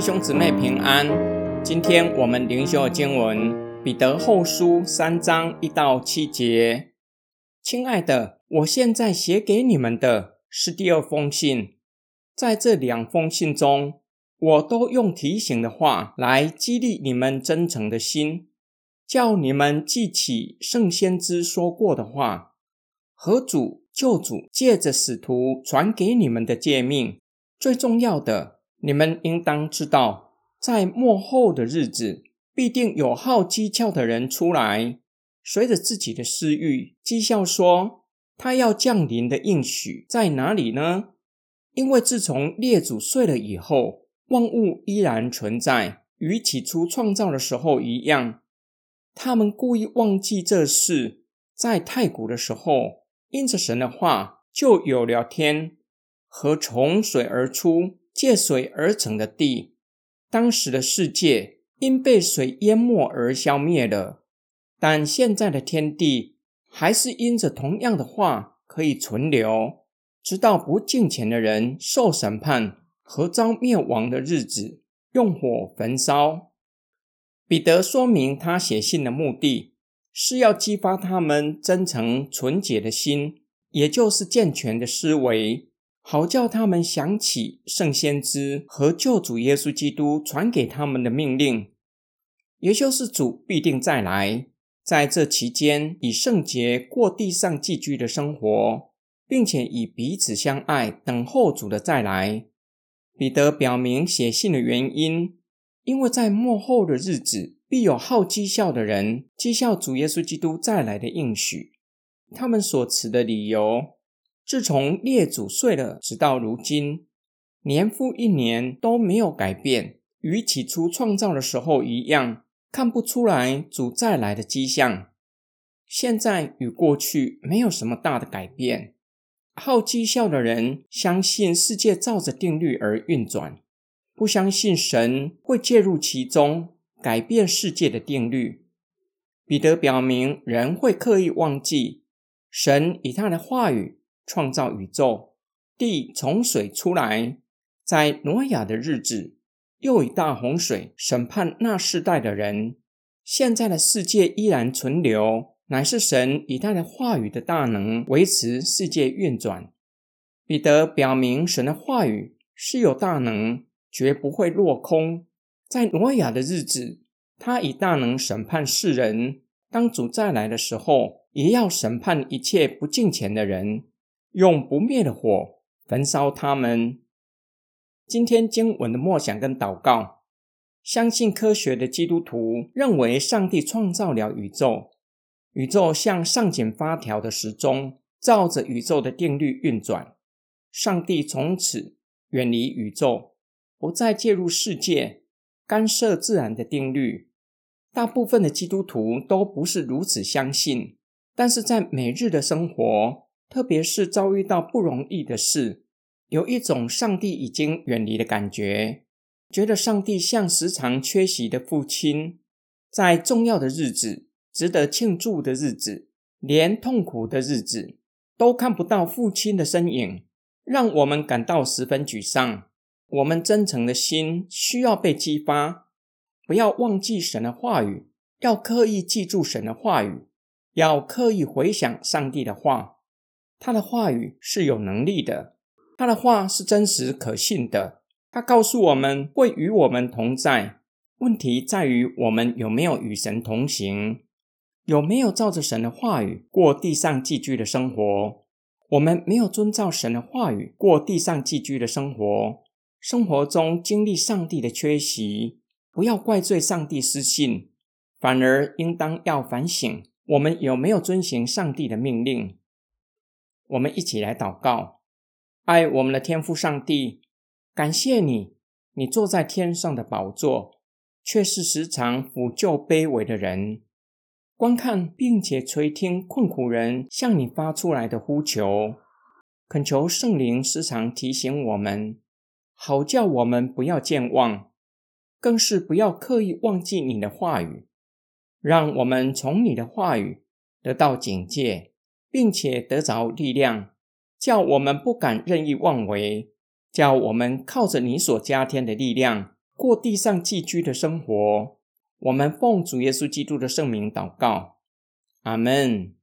弟兄姊妹平安。今天我们灵修的经文《彼得后书》三章一到七节。亲爱的，我现在写给你们的是第二封信。在这两封信中，我都用提醒的话来激励你们真诚的心，叫你们记起圣先知说过的话和主救主借着使徒传给你们的诫命。最重要的。你们应当知道，在末后的日子，必定有好讥诮的人出来，随着自己的私欲讥笑说：“他要降临的应许在哪里呢？”因为自从列祖睡了以后，万物依然存在，与起初创造的时候一样。他们故意忘记这事，在太古的时候，因着神的话，就有了天和从水而出。借水而成的地，当时的世界因被水淹没而消灭了，但现在的天地还是因着同样的话可以存留，直到不敬虔的人受审判和遭灭亡的日子，用火焚烧。彼得说明他写信的目的是要激发他们真诚纯洁的心，也就是健全的思维。好叫他们想起圣先知和救主耶稣基督传给他们的命令，也就是主必定再来，在这期间以圣洁过地上寄居的生活，并且以彼此相爱等候主的再来。彼得表明写信的原因，因为在末后的日子，必有好讥笑的人讥笑主耶稣基督再来的应许。他们所持的理由。自从列祖睡了，直到如今，年复一年都没有改变，与起初创造的时候一样，看不出来主再来的迹象。现在与过去没有什么大的改变。好讥笑的人相信世界照着定律而运转，不相信神会介入其中，改变世界的定律。彼得表明，人会刻意忘记神以他的话语。创造宇宙，地从水出来，在挪亚的日子，又以大洪水审判那世代的人。现在的世界依然存留，乃是神以他的话语的大能维持世界运转。彼得表明，神的话语是有大能，绝不会落空。在挪亚的日子，他以大能审判世人；当主再来的时候，也要审判一切不敬虔的人。用不灭的火焚烧他们。今天经文的默想跟祷告，相信科学的基督徒认为上帝创造了宇宙，宇宙像上紧发条的时钟，照着宇宙的定律运转。上帝从此远离宇宙，不再介入世界，干涉自然的定律。大部分的基督徒都不是如此相信，但是在每日的生活。特别是遭遇到不容易的事，有一种上帝已经远离的感觉，觉得上帝像时常缺席的父亲，在重要的日子、值得庆祝的日子、连痛苦的日子，都看不到父亲的身影，让我们感到十分沮丧。我们真诚的心需要被激发，不要忘记神的话语，要刻意记住神的话语，要刻意回想上帝的话。他的话语是有能力的，他的话是真实可信的。他告诉我们会与我们同在，问题在于我们有没有与神同行，有没有照着神的话语过地上寄居的生活。我们没有遵照神的话语过地上寄居的生活，生活中经历上帝的缺席，不要怪罪上帝失信，反而应当要反省我们有没有遵行上帝的命令。我们一起来祷告，爱我们的天父上帝，感谢你，你坐在天上的宝座，却是时常抚救卑微的人，观看并且垂听困苦人向你发出来的呼求，恳求圣灵时常提醒我们，好叫我们不要健忘，更是不要刻意忘记你的话语，让我们从你的话语得到警戒。并且得着力量，叫我们不敢任意妄为，叫我们靠着你所加添的力量，过地上寄居的生活。我们奉主耶稣基督的圣名祷告，阿门。